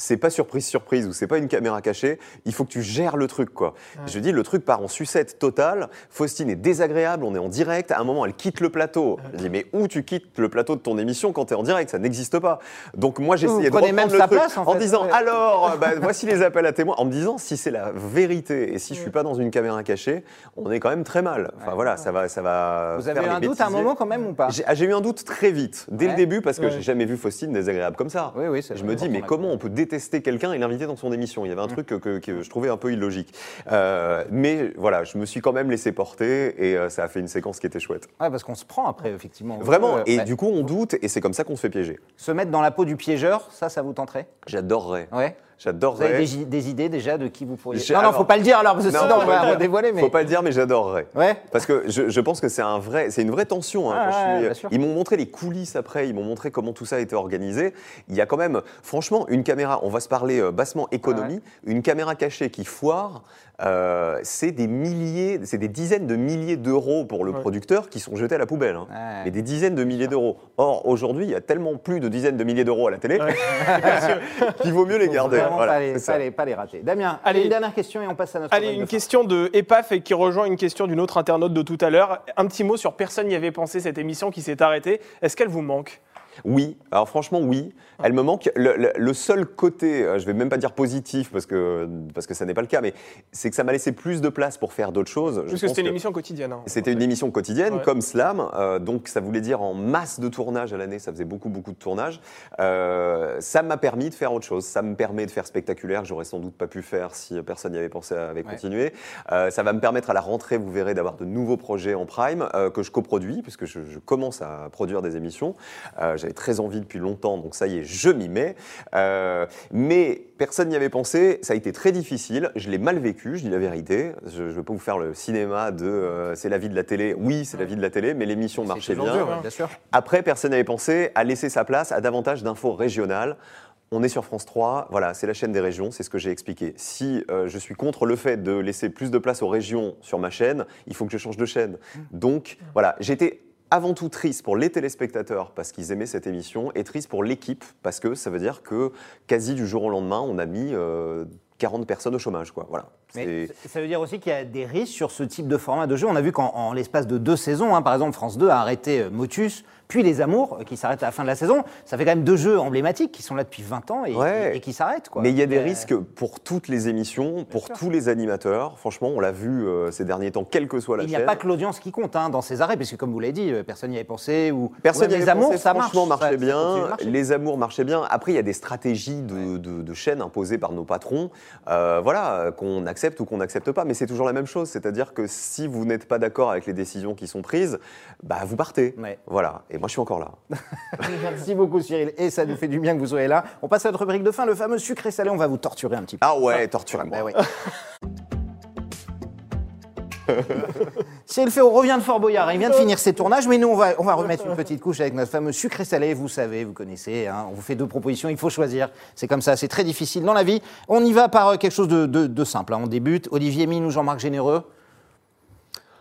c'est pas surprise, surprise, ou c'est pas une caméra cachée, il faut que tu gères le truc, quoi. Je dis, le truc part en sucette totale. Faustine est désagréable, on est en direct. À un moment, elle quitte le plateau. Je dis, mais où tu quittes le plateau de ton émission quand tu es en direct? Ça n'existe pas. Donc, moi, j'essayais de reprendre même le sa truc place, en en fait. disant, Ouais. alors, [LAUGHS] bah, voici les appels à témoins, en me disant, si c'est la vérité et si je suis pas dans une caméra cachée, on est quand même très mal. Enfin, voilà, ça va, ça va. Vous avez eu un doute à un moment quand même ou pas? J'ai ah, j'ai eu un doute très vite, dès Ouais. le début, parce que Ouais. j'ai jamais vu Faustine désagréable comme ça. Oui, oui, c'est Je me dis, mais comment on peut détester quelqu'un et l'inviter dans son émission Il y avait un Mm. truc que, que- que je trouvais un peu illogique. Euh, mais voilà, je me suis quand même laissé porter et euh, ça a fait une séquence qui était chouette. Ouais, parce qu'on se prend après, effectivement. Vraiment, euh, et ouais. du coup, on doute et c'est comme ça qu'on se fait piéger. Se mettre dans la peau du piégeur, ça, ça vous tenterait? J'adorerais. Ouais. Vous avez J'adorerais. des, des idées déjà de qui vous pourriez. Non, non, alors- faut pas le dire alors, parce que Non, sinon on faut va pas le dire. dévoiler. Mais... Faut pas le dire, mais j'adorerais. Ouais. Parce que je, je pense que c'est un vrai, c'est une vraie tension. hein, Ah, quand je ouais, suis- bien sûr. ils m'ont montré les coulisses après, ils m'ont montré comment tout ça a été organisé. Il y a quand même, franchement, une caméra. On va se parler euh, bassement économie. Une caméra cachée qui foire, euh, c'est des milliers, c'est des dizaines de milliers d'euros pour le producteur qui sont jetés à la poubelle. hein. Mais des dizaines de milliers d'euros. Or aujourd'hui, il y a tellement plus de dizaines de milliers d'euros à la télé [LAUGHS] [LAUGHS] qu'il vaut mieux les garder. Vraiment Voilà, pas, les, c'est ça. pas, les, pas les rater. Damien, Allez. une dernière question et on passe à notre. Allez, une de fin. question de EPAF et qui rejoint une question d'une autre internaute de tout à l'heure. Un petit mot sur Personne n'y avait pensé, cette émission qui s'est arrêtée. Est-ce qu'elle vous manque? Oui, alors franchement, oui. Elle me manque. Le, le- le seul côté, euh, je vais même pas dire positif parce que, parce que ça n'est pas le cas, mais c'est que ça m'a laissé plus de place pour faire d'autres choses. Je Parce que c'était une émission quotidienne. hein. C'était une émission quotidienne Ouais. comme Slam, euh, donc ça voulait dire en masse de tournage à l'année, ça faisait beaucoup beaucoup de tournage. Euh, ça m'a permis de faire autre chose, ça me permet de faire spectaculaire, que j'aurais sans doute pas pu faire si personne n'y avait pensé avait Ouais. continué. Euh, ça va me permettre à la rentrée, vous verrez, d'avoir de nouveaux projets en prime que je coproduis, puisque je, je commence à produire des émissions. J'avais très envie depuis longtemps, donc ça y est, je m'y mets. Euh, mais personne n'y avait pensé, ça a été très difficile, je l'ai mal vécu, je dis la vérité. Je ne veux pas vous faire le cinéma de euh, c'est la vie de la télé. Oui, c'est la vie de la télé, mais l'émission marchait bien. dur, ouais, bien sûr. Après, personne n'avait pensé à laisser sa place à davantage d'infos régionales. On est sur France 3, voilà, c'est la chaîne des régions, c'est ce que j'ai expliqué. Si euh, je suis contre le fait de laisser plus de place aux régions sur ma chaîne, il faut que je change de chaîne. Donc voilà, j'étais avant tout triste pour les téléspectateurs parce qu'ils aimaient cette émission et triste pour l'équipe parce que ça veut dire que quasi du jour au lendemain, on a mis euh, 40 personnes au chômage. Quoi. Voilà. Mais ça veut dire aussi qu'il y a des risques sur ce type de format de jeu. On a vu qu'en en l'espace de deux saisons, hein, par exemple, France 2 a arrêté euh, Motus, puis Les Amours, euh, qui s'arrêtent à la fin de la saison. Ça fait quand même deux jeux emblématiques qui sont là depuis 20 ans et, Ouais. et- et qui s'arrêtent. quoi. Mais il y a des Euh, risques pour toutes les émissions, pour sûr. tous les animateurs. Franchement, on l'a vu euh, ces derniers temps, quelle que soit la Il n'y a chaîne. pas que l'audience qui compte hein, dans ces arrêts, parce que comme vous l'avez dit, personne n'y avait pensé. Ou Personne Ouais, Les avait Amours, pensé, ça marche. franchement, marchait ça- bien. Les amours marchaient bien. Après, il y a des stratégies de, de- de chaînes imposées par nos patrons, euh, voilà, qu'on accepte ou qu'on n'accepte pas. Mais c'est toujours la même chose. C'est-à-dire que si vous n'êtes pas d'accord avec les décisions qui sont prises, bah, vous partez. Ouais. Voilà. Et moi, je suis encore là. [LAUGHS] Merci beaucoup Cyril, et ça nous fait du bien que vous soyez là. On passe à notre rubrique de fin, le fameux sucré salé, on va vous torturer un petit peu. Ah ouais, torturez-moi. Bah ouais. [LAUGHS] Cyril revient de Fort Boyard, il vient de finir ses tournages, mais nous on va, on va remettre une petite couche avec notre fameux sucré salé, vous savez, vous connaissez, hein, on vous fait deux propositions, il faut choisir, c'est comme ça, c'est très difficile dans la vie. On y va par euh, quelque chose de, de- de simple, hein. on débute, Olivier Mine ou Jean-Marc Généreux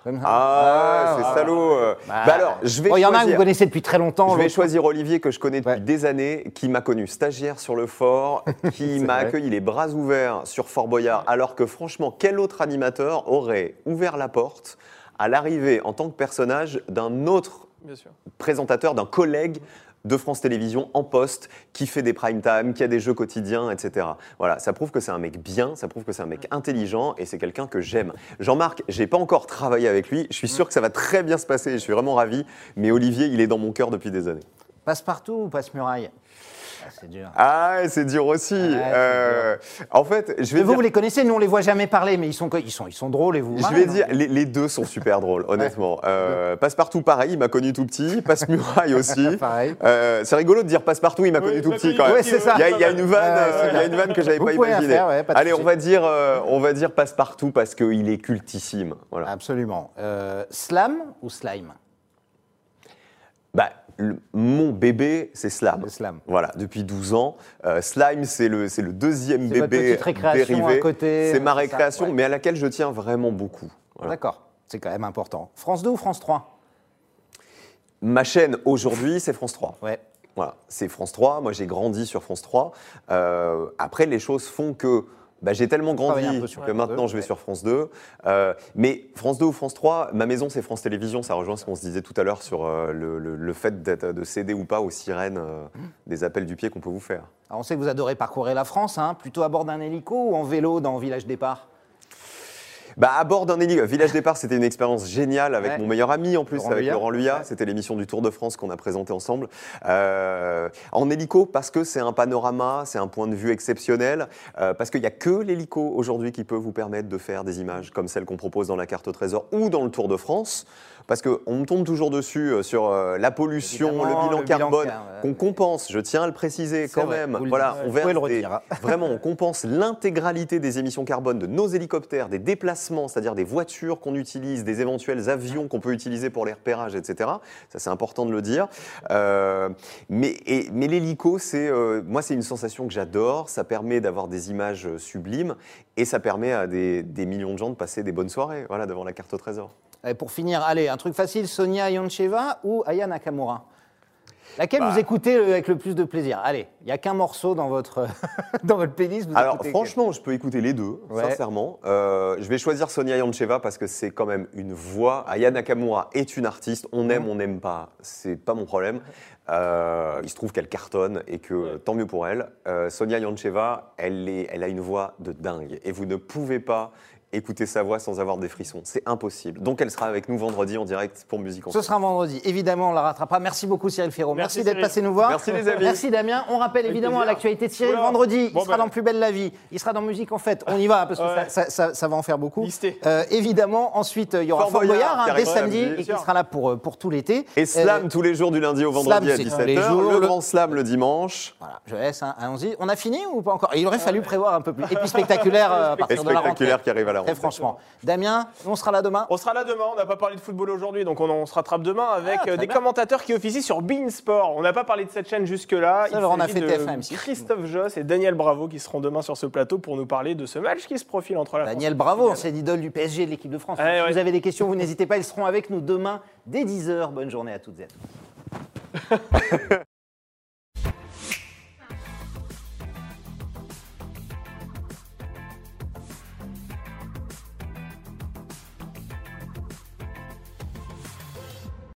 Ça. Ah, c'est salaud. Bah, Bah alors, je vais bon, Il y en a un que choisir- vous connaissez depuis très longtemps. Je vais choisir Olivier que je connais depuis Ouais. des années, qui m'a connu stagiaire sur le fort, [LAUGHS] qui m'a accueilli les bras ouverts sur Fort Boyard, alors que franchement, quel autre animateur aurait ouvert la porte à l'arrivée en tant que personnage d'un autre Bien sûr. présentateur, d'un collègue de France Télévisions en poste, qui fait des prime time, qui a des jeux quotidiens, etc. Voilà, ça prouve que c'est un mec bien, ça prouve que c'est un mec intelligent et c'est quelqu'un que j'aime. Jean-Marc, j'ai pas encore travaillé avec lui, je suis sûr que ça va très bien se passer, je suis vraiment ravi, mais Olivier, il est dans mon cœur depuis des années. Passe-partout ou passe-muraille Ah, C'est dur. Ah, c'est dur aussi. Euh, en fait, je vais vous, dire, vous les connaissez, nous on les voit jamais parler, mais ils sont, ils sont, ils sont drôles et vous. je marrez, vais dire les, les deux sont super [LAUGHS] drôles, honnêtement. Euh, Passe-partout, pareil, il m'a connu tout petit. Passe-muraille [LAUGHS] aussi. Pareil. Euh, c'est rigolo de dire passe-partout, il m'a Oui, connu tout petit quand même. Ouais, c'est ça. Il y a, il y a une vanne, Ouais, euh, il y a une vanne que j'avais pas imaginée. faire, ouais, pas de Allez, on va dire, euh, on va dire passe-partout parce qu'il est cultissime. Voilà. Absolument. Euh, slam ou slime? Bah, le- mon bébé, c'est Slam. Le slam. Voilà, depuis 12 ans. Euh, Slime, c'est le, c'est le deuxième bébé dérivé. à côté, C'est ma ça, récréation, ouais. mais à laquelle je tiens vraiment beaucoup. Voilà. D'accord, c'est quand même important. France 2 ou France 3 Ma chaîne aujourd'hui, c'est France 3. Ouais. Voilà, c'est France 3. Moi, j'ai grandi sur France 3. Euh, après, les choses font que bah, j'ai tellement grandi que maintenant 2, je vais ouais. sur France 2. Euh, mais France 2 ou France 3, ma maison, c'est France Télévisions. Ça rejoint ce qu'on se disait tout à l'heure sur euh, le, le- le fait de céder ou pas aux sirènes euh, Mmh. des appels du pied qu'on peut vous faire. Alors on sait que vous adorez parcourir la France, hein, plutôt à bord d'un hélico ou en vélo dans Village Départ? Bah, à bord d'un hélico. Village Départ, c'était une expérience géniale avec Ouais. mon meilleur ami en plus, Laurent avec. Laurent Luyat. Ouais. C'était l'émission du Tour de France qu'on a présenté ensemble. Euh, en hélico, parce que c'est un panorama, c'est un point de vue exceptionnel, euh, parce qu'il n'y a que l'hélico aujourd'hui qui peut vous permettre de faire des images comme celles qu'on propose dans la carte au trésor ou dans le Tour de France. Parce qu'on me tombe toujours dessus euh, sur euh, la pollution, Évidemment, le bilan le bilan carbone, car- qu'on compense, je tiens à le préciser quand vrai, même. Voilà, on verse le des-. [LAUGHS] Vraiment, on compense l'intégralité des émissions carbone de nos hélicoptères, des déplacements, c'est-à-dire des voitures qu'on utilise, des éventuels avions qu'on peut utiliser pour les repérages, etc. Ça, c'est important de le dire. Euh, mais et- mais l'hélico, c'est euh, moi, c'est une sensation que j'adore. Ça permet d'avoir des images sublimes et ça permet à des, des millions de gens de passer des bonnes soirées, voilà, devant la carte au trésor. Pour finir, allez, un truc facile, Sonia Yoncheva ou Aya Nakamura Laquelle Bah. vous écoutez euh, avec le plus de plaisir Allez, il n'y a qu'un morceau dans votre, [LAUGHS] dans votre playlist. vous Alors franchement, je peux écouter les deux, Ouais. sincèrement. Euh, je vais choisir Sonia Yancheva parce que c'est quand même une voix. Aya Nakamura est une artiste. On aime, on n'aime pas. C'est pas mon problème. Euh, il se trouve qu'elle cartonne et que tant mieux pour elle. Euh, Sonia Yancheva, elle, est, elle a une voix de dingue et vous ne pouvez pas écouter sa voix sans avoir des frissons. C'est impossible. Donc elle sera avec nous vendredi en direct pour Musique en Ce sera vendredi. Évidemment, on la rattrapera. Merci beaucoup, Cyril Ferraud. Merci, Merci, d'être passé nous voir. Merci, les amis. Merci, Damien. On rappelle Avec évidemment plaisir. l'actualité de Cyril Oula. vendredi. Bon, il sera ben. dans Plus belle la vie. Il sera dans Musique en fête. On y va parce que Ouais. ça, ça- ça- ça va en faire beaucoup. Listé. Euh, évidemment, ensuite, il y aura Fort Fort Boyard, Boyard hein, dès samedi et qui sera là pour, euh, pour tout l'été. Et Slam Euh, tous les jours du lundi au vendredi Slam, à c'est 17h. tous les jours. Le grand Slam le dimanche. Voilà, je laisse, hein, allons-y. On a fini ou pas encore? Il aurait fallu prévoir un peu plus. Et puis spectaculaire euh, à Et partir de la rentrée. qui arrive à la Très rentrée. franchement. Damien, on sera là demain. On sera là demain, on n'a pas parlé de football aujourd'hui, donc on, on se rattrape demain avec Ah, euh, des bien. commentateurs qui officient sur Bein Sport. On n'a pas parlé de cette chaîne jusque-là. Ça, on a fait de TF1 M6. Christophe Joss et Daniel Bravo qui seront demain sur ce plateau pour nous parler de ce match qui se profile entre la Daniel France Bravo, c'est l'idole du PSG et de l'équipe de France. Ouais, si ouais. vous avez des questions, vous n'hésitez pas, ils seront avec nous demain dès 10h. Bonne journée à toutes et à tous. [LAUGHS]